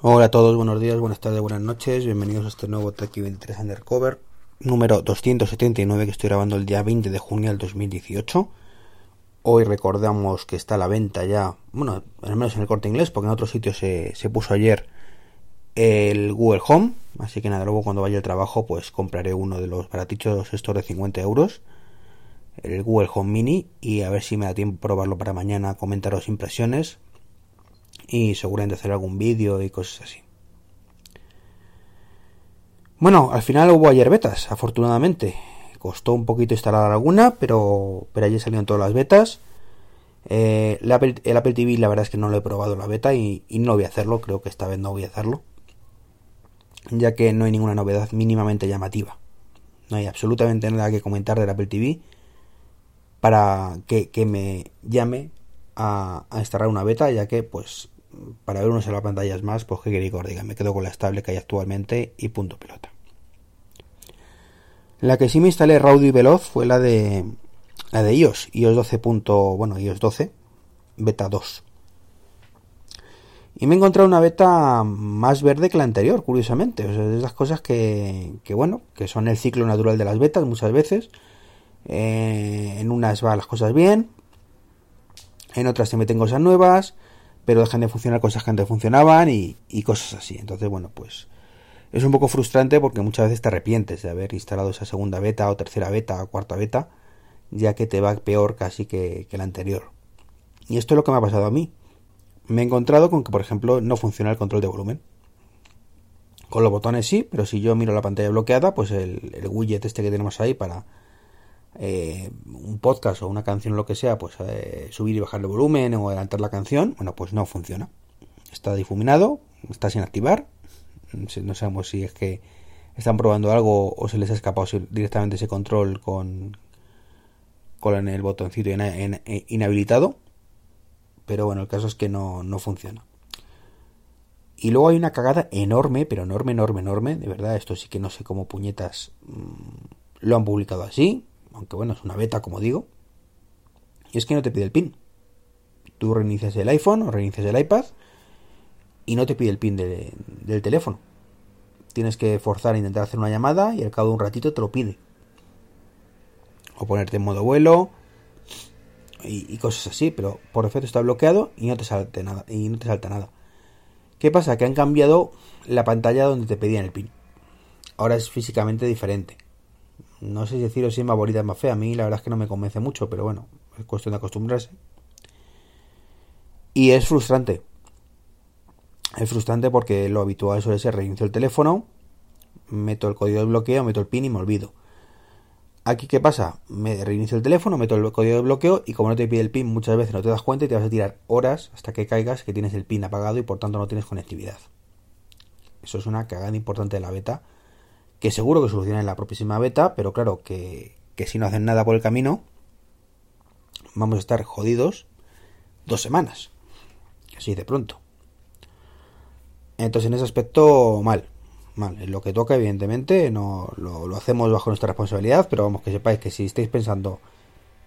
Hola a todos, buenos días, buenas tardes, buenas noches, bienvenidos a este nuevo Trek 23 Undercover número 279 que estoy grabando el día 20 de junio del 2018. Hoy recordamos que está a la venta ya, bueno, al menos en el corte inglés, porque en otros sitios se, se puso ayer el Google Home, así que nada, luego cuando vaya al trabajo pues compraré uno de los baratichos estos de 50 euros, el Google Home Mini, y a ver si me da tiempo probarlo para mañana, comentaros impresiones y seguramente hacer algún vídeo y cosas así. Bueno, al final hubo ayer betas, afortunadamente. Costó un poquito instalar alguna, pero, pero allí salieron todas las betas. Eh, el, Apple, TV la verdad es que no lo he probado la beta y, no voy a hacerlo, creo que esta vez no voy a hacerlo. Ya que no hay ninguna novedad mínimamente llamativa. No hay absolutamente nada que comentar del Apple TV para que, que me llame a, a, instalar una beta, ya que pues para ver unas pantallas más, pues que queréis que me quedo con la estable que hay actualmente y punto pelota. La que sí me instalé raudo y veloz fue la de la de iOS, iOS 12. bueno, iOS 12 beta 2. Y me he encontrado una beta más verde que la anterior, curiosamente. Sea, de esas cosas que, que, bueno, que son el ciclo natural de las betas muchas veces. Eh, en unas van las cosas bien, en otras se meten cosas nuevas, pero dejan de funcionar cosas que antes funcionaban y, cosas así. Entonces, bueno, pues es un poco frustrante porque muchas veces te arrepientes de haber instalado esa segunda beta o tercera beta o cuarta beta, ya que te va peor casi que, que la anterior. Y esto es lo que me ha pasado a mí. Me he encontrado con que, por ejemplo, no funciona el control de volumen. Con los botones sí, pero si yo miro la pantalla bloqueada, pues el, el widget este que tenemos ahí para eh, un podcast o una canción o lo que sea, pues eh, subir y bajar el volumen o adelantar la canción, bueno, pues no funciona. Está difuminado, está sin activar. No sabemos si es que están probando algo o se les ha escapado directamente ese control con, con el botoncito inhabilitado. Pero bueno, el caso es que no, no funciona. Y luego hay una cagada enorme, pero enorme, enorme, enorme. De verdad, esto sí que no sé cómo puñetas mmm, lo han publicado así aunque bueno, es una beta, como digo, y es que no te pide el pin. Tú reinicias el iPhone o reinicias el iPad y no te pide el pin de, del teléfono. Tienes que forzar a intentar hacer una llamada y al cabo de un ratito te lo pide. O ponerte en modo vuelo y, y cosas así, pero por defecto está bloqueado y no te salte nada. Y no te salta nada. ¿Qué pasa? Que han cambiado la pantalla donde te pedían el pin. Ahora es físicamente diferente no sé si deciros si es más bonita o más fea. A mí la verdad es que no me convence mucho, pero bueno, es cuestión de acostumbrarse. Y es frustrante. Es frustrante porque lo habitual suele ser reinicio el teléfono, meto el código de bloqueo, meto el pin y me olvido. Aquí, ¿qué pasa? Me reinicio el teléfono, meto el código de bloqueo y como no te pide el pin, muchas veces no te das cuenta y te vas a tirar horas hasta que caigas que tienes el pin apagado y por tanto no tienes conectividad. Eso es una cagada importante de la beta que seguro que solucionan en la próxima beta, pero claro que, que si no hacen nada por el camino, vamos a estar jodidos dos semanas. Así de pronto. Entonces en ese aspecto, mal. Mal. En lo que toca, evidentemente, no lo, lo, hacemos bajo nuestra responsabilidad, pero vamos que sepáis que si estáis pensando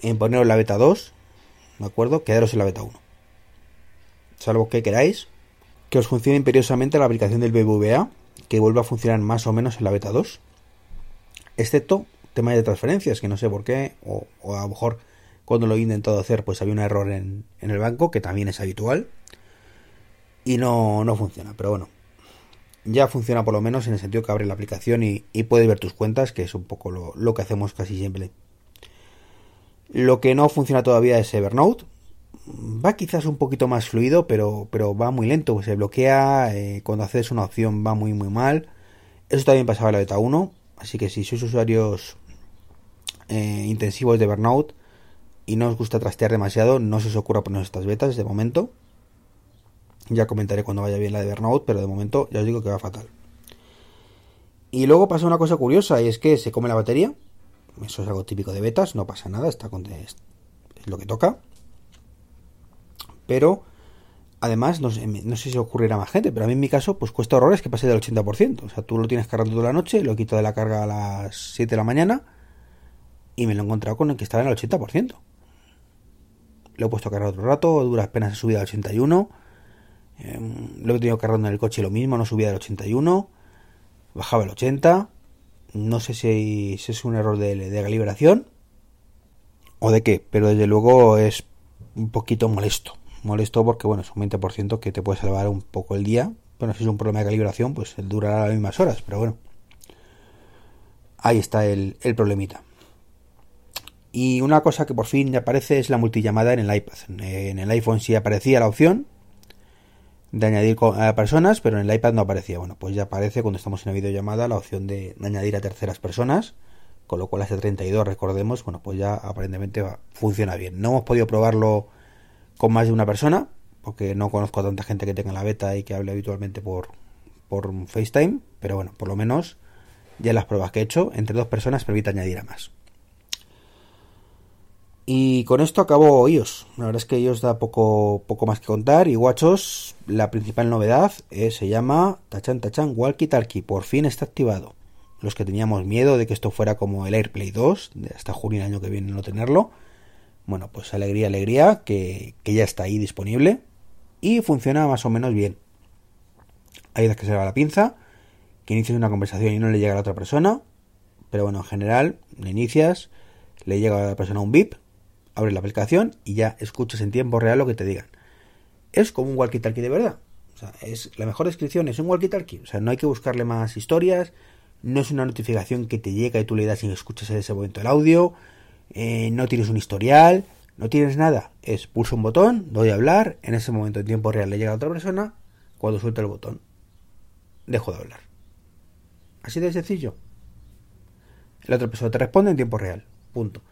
en poneros la beta 2, ¿de acuerdo? Quedaros en la beta 1. Salvo que queráis que os funcione imperiosamente la aplicación del BBVA que vuelva a funcionar más o menos en la beta 2. Excepto temas de transferencias, que no sé por qué, o, a lo mejor cuando lo he intentado hacer, pues había un error en, en el banco, que también es habitual, y no, no, funciona. Pero bueno, ya funciona por lo menos en el sentido que abre la aplicación y, y puedes ver tus cuentas, que es un poco lo, lo, que hacemos casi siempre. Lo que no funciona todavía es Evernote, va quizás un poquito más fluido, pero, pero va muy lento, se bloquea, eh, cuando haces una opción va muy muy mal. Eso también pasaba en la beta 1, así que si sois usuarios eh, intensivos de Burnout y no os gusta trastear demasiado, no se os ocurra poner estas betas de momento. Ya comentaré cuando vaya bien la de Burnout, pero de momento ya os digo que va fatal. Y luego pasa una cosa curiosa, y es que se come la batería. Eso es algo típico de betas, no pasa nada, está con es lo que toca pero además, no sé, no sé si ocurrirá a más gente, pero a mí en mi caso, pues cuesta horrores que pase del 80%. O sea, tú lo tienes cargando toda la noche, lo quito de la carga a las 7 de la mañana y me lo he encontrado con el que estaba en el 80%. Lo he puesto a cargar otro rato, dura apenas subida al 81 Em, lo he tenido cargando en el coche lo mismo, no subía del 81, bajaba el 80. No sé si, es un error de calibración o de qué, pero desde luego es un poquito molesto. Molesto porque, bueno, es un 20% que te puede salvar un poco el día. Bueno, si es un problema de calibración, pues durará las mismas horas, pero bueno. Ahí está el, el problemita. Y una cosa que por fin aparece es la multillamada en el iPad. En el iPhone sí aparecía la opción de añadir a personas, pero en el iPad no aparecía. Bueno, pues ya aparece cuando estamos en la videollamada la opción de añadir a terceras personas, con lo cual hace 32, recordemos, bueno, pues ya aparentemente funciona bien. No hemos podido probarlo con más de una persona, porque no conozco a tanta gente que tenga la beta y que hable habitualmente por, por FaceTime, pero bueno, por lo menos ya las pruebas que he hecho, entre dos personas permite añadir a más. Y con esto acabo iOS. La verdad es que iOS da poco, poco más que contar. Y guachos, la principal novedad se llama Tachan Tachan Walkie Talkie. Por fin está activado. Los que teníamos miedo de que esto fuera como el AirPlay 2, de hasta junio del año que viene no tenerlo. Bueno, pues alegría, alegría, que, que ya está ahí disponible. Y funciona más o menos bien. Hay veces que se va la pinza, que inicias una conversación y no le llega a la otra persona. Pero bueno, en general, le inicias, le llega a la persona un bip abres la aplicación y ya escuchas en tiempo real lo que te digan. Es como un walkie-talkie de verdad. O sea, es la mejor descripción es un walkie-talkie. O sea, no hay que buscarle más historias. No es una notificación que te llega y tú le das y escuchas en ese momento el audio. Eh, no tienes un historial. No tienes nada. Es pulso un botón, doy a hablar. En ese momento en tiempo real le llega a otra persona. Cuando suelta el botón, dejo de hablar. Así de sencillo. La otra persona te responde en tiempo real. Punto.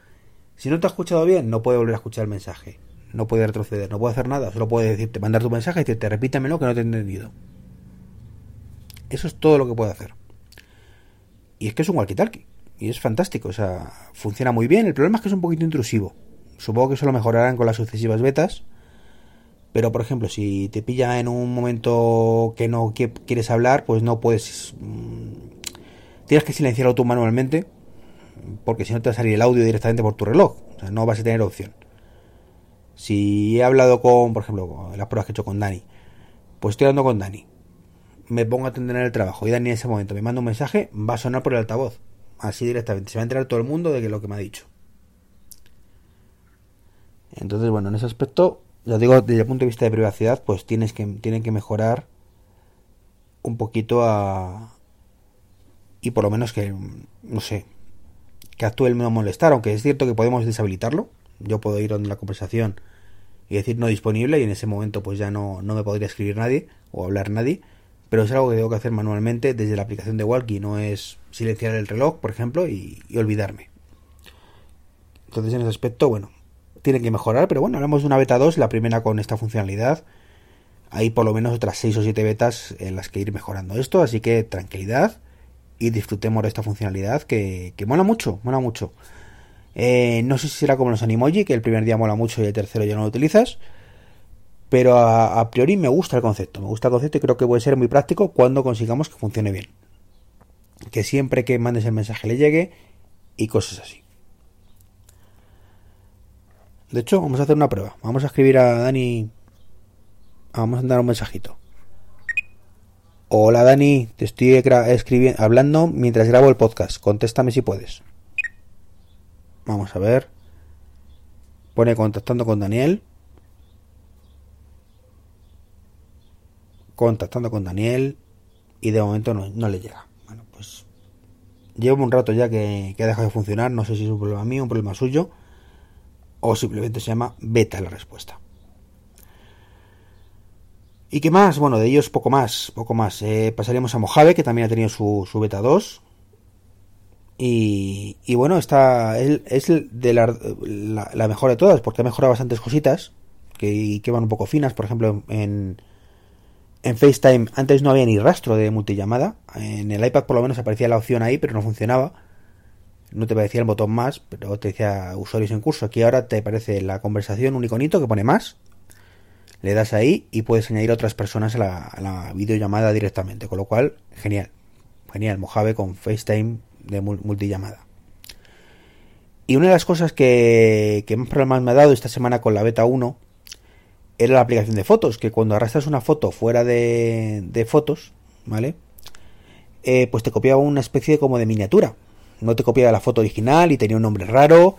Si no te ha escuchado bien, no puede volver a escuchar el mensaje. No puede retroceder, no puede hacer nada. Solo puede decirte, mandar tu mensaje y decirte, repítamelo que no te he entendido. Eso es todo lo que puede hacer. Y es que es un walkie-talkie. Y es fantástico. O sea, funciona muy bien. El problema es que es un poquito intrusivo. Supongo que eso lo mejorarán con las sucesivas betas. Pero, por ejemplo, si te pilla en un momento que no quieres hablar, pues no puedes... Mm, tienes que silenciarlo tú manualmente porque si no te va a salir el audio directamente por tu reloj, o sea, no vas a tener opción. Si he hablado con, por ejemplo, las pruebas que he hecho con Dani, pues estoy hablando con Dani, me pongo a atender el trabajo y Dani en ese momento me manda un mensaje, va a sonar por el altavoz, así directamente, se va a enterar todo el mundo de que lo que me ha dicho. Entonces, bueno, en ese aspecto, ya digo, desde el punto de vista de privacidad, pues tienes que, tienen que mejorar un poquito a... Y por lo menos que, no sé, que actúe el no molestar, aunque es cierto que podemos deshabilitarlo. Yo puedo ir a la conversación y decir no disponible y en ese momento pues ya no, no me podría escribir nadie o hablar nadie, pero es algo que tengo que hacer manualmente desde la aplicación de Walkie, no es silenciar el reloj, por ejemplo, y, olvidarme. Entonces en ese aspecto, bueno, tiene que mejorar, pero bueno, hablamos de una beta 2, la primera con esta funcionalidad. Hay por lo menos otras 6 o 7 betas en las que ir mejorando esto, así que tranquilidad y disfrutemos de esta funcionalidad que, mola mucho, mola mucho. Eh, no sé si será como los Animoji, que el primer día mola mucho y el tercero ya no lo utilizas. Pero a, priori me gusta el concepto, me gusta el concepto y creo que puede ser muy práctico cuando consigamos que funcione bien. Que siempre que mandes el mensaje le llegue y cosas así. De hecho, vamos a hacer una prueba. Vamos a escribir a Dani. Vamos a mandar un mensajito. Hola Dani, te estoy escribiendo, hablando mientras grabo el podcast. Contéstame si puedes. Vamos a ver. Pone contactando con Daniel. Contactando con Daniel. Y de momento no, le llega. Bueno, pues llevo un rato ya que, que ha dejado de funcionar. No sé si es un problema mío, un problema suyo. O simplemente se llama beta la respuesta. ¿Y qué más? Bueno, de ellos poco más, poco más. Eh, pasaríamos a Mojave, que también ha tenido su, su beta 2. Y, y bueno, está, es, es de la, la, mejor de todas, porque ha mejorado bastantes cositas que, que van un poco finas. Por ejemplo, en, en FaceTime antes no había ni rastro de multillamada. En el iPad por lo menos aparecía la opción ahí, pero no funcionaba. No te parecía el botón más, pero te decía usuarios en curso. Aquí ahora te aparece la conversación, un iconito que pone más le das ahí y puedes añadir a otras personas a la, videollamada directamente. Con lo cual, genial. Genial, Mojave con FaceTime de multillamada. Y una de las cosas que, que más problemas me ha dado esta semana con la beta 1 era la aplicación de fotos, que cuando arrastras una foto fuera de, de fotos, ¿vale? Eh, pues te copiaba una especie como de miniatura. No te copiaba la foto original y tenía un nombre raro.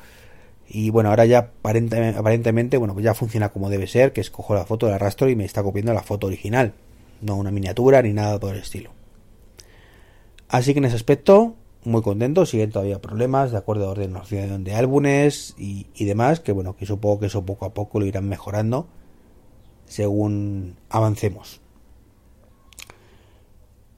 Y bueno, ahora ya aparentemente, aparentemente bueno, pues ya funciona como debe ser, que es cojo la foto, la arrastro y me está copiando la foto original. No una miniatura ni nada por el estilo. Así que en ese aspecto, muy contento. Siguen todavía problemas de acuerdo a ordenación de álbumes y, y demás. Que bueno, que supongo que eso poco a poco lo irán mejorando según avancemos.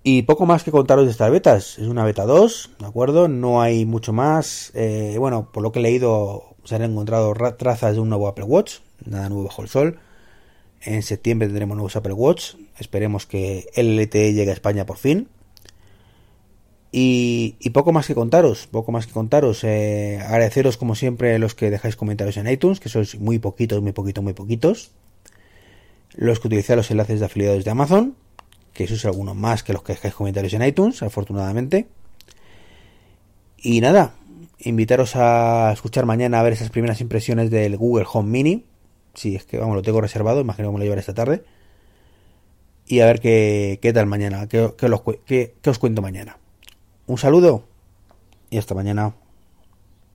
Y poco más que contaros de estas betas. Es una beta 2, ¿de acuerdo? No hay mucho más. Eh, bueno, por lo que he leído, se han encontrado trazas de un nuevo Apple Watch. Nada nuevo bajo el sol. En septiembre tendremos nuevos Apple Watch. Esperemos que el LTE llegue a España por fin. Y, poco más que contaros. Poco más que contaros. Eh, agradeceros, como siempre, los que dejáis comentarios en iTunes, que sois muy poquitos, muy poquitos, muy poquitos. Los que utilizáis los enlaces de afiliados de Amazon que eso es alguno más que los que dejáis comentarios en iTunes, afortunadamente. Y nada, invitaros a escuchar mañana a ver esas primeras impresiones del Google Home Mini. Si es que, vamos, lo tengo reservado, imagino que me lo llevaré esta tarde. Y a ver qué, qué tal mañana, qué, qué os cuento mañana. Un saludo y hasta mañana.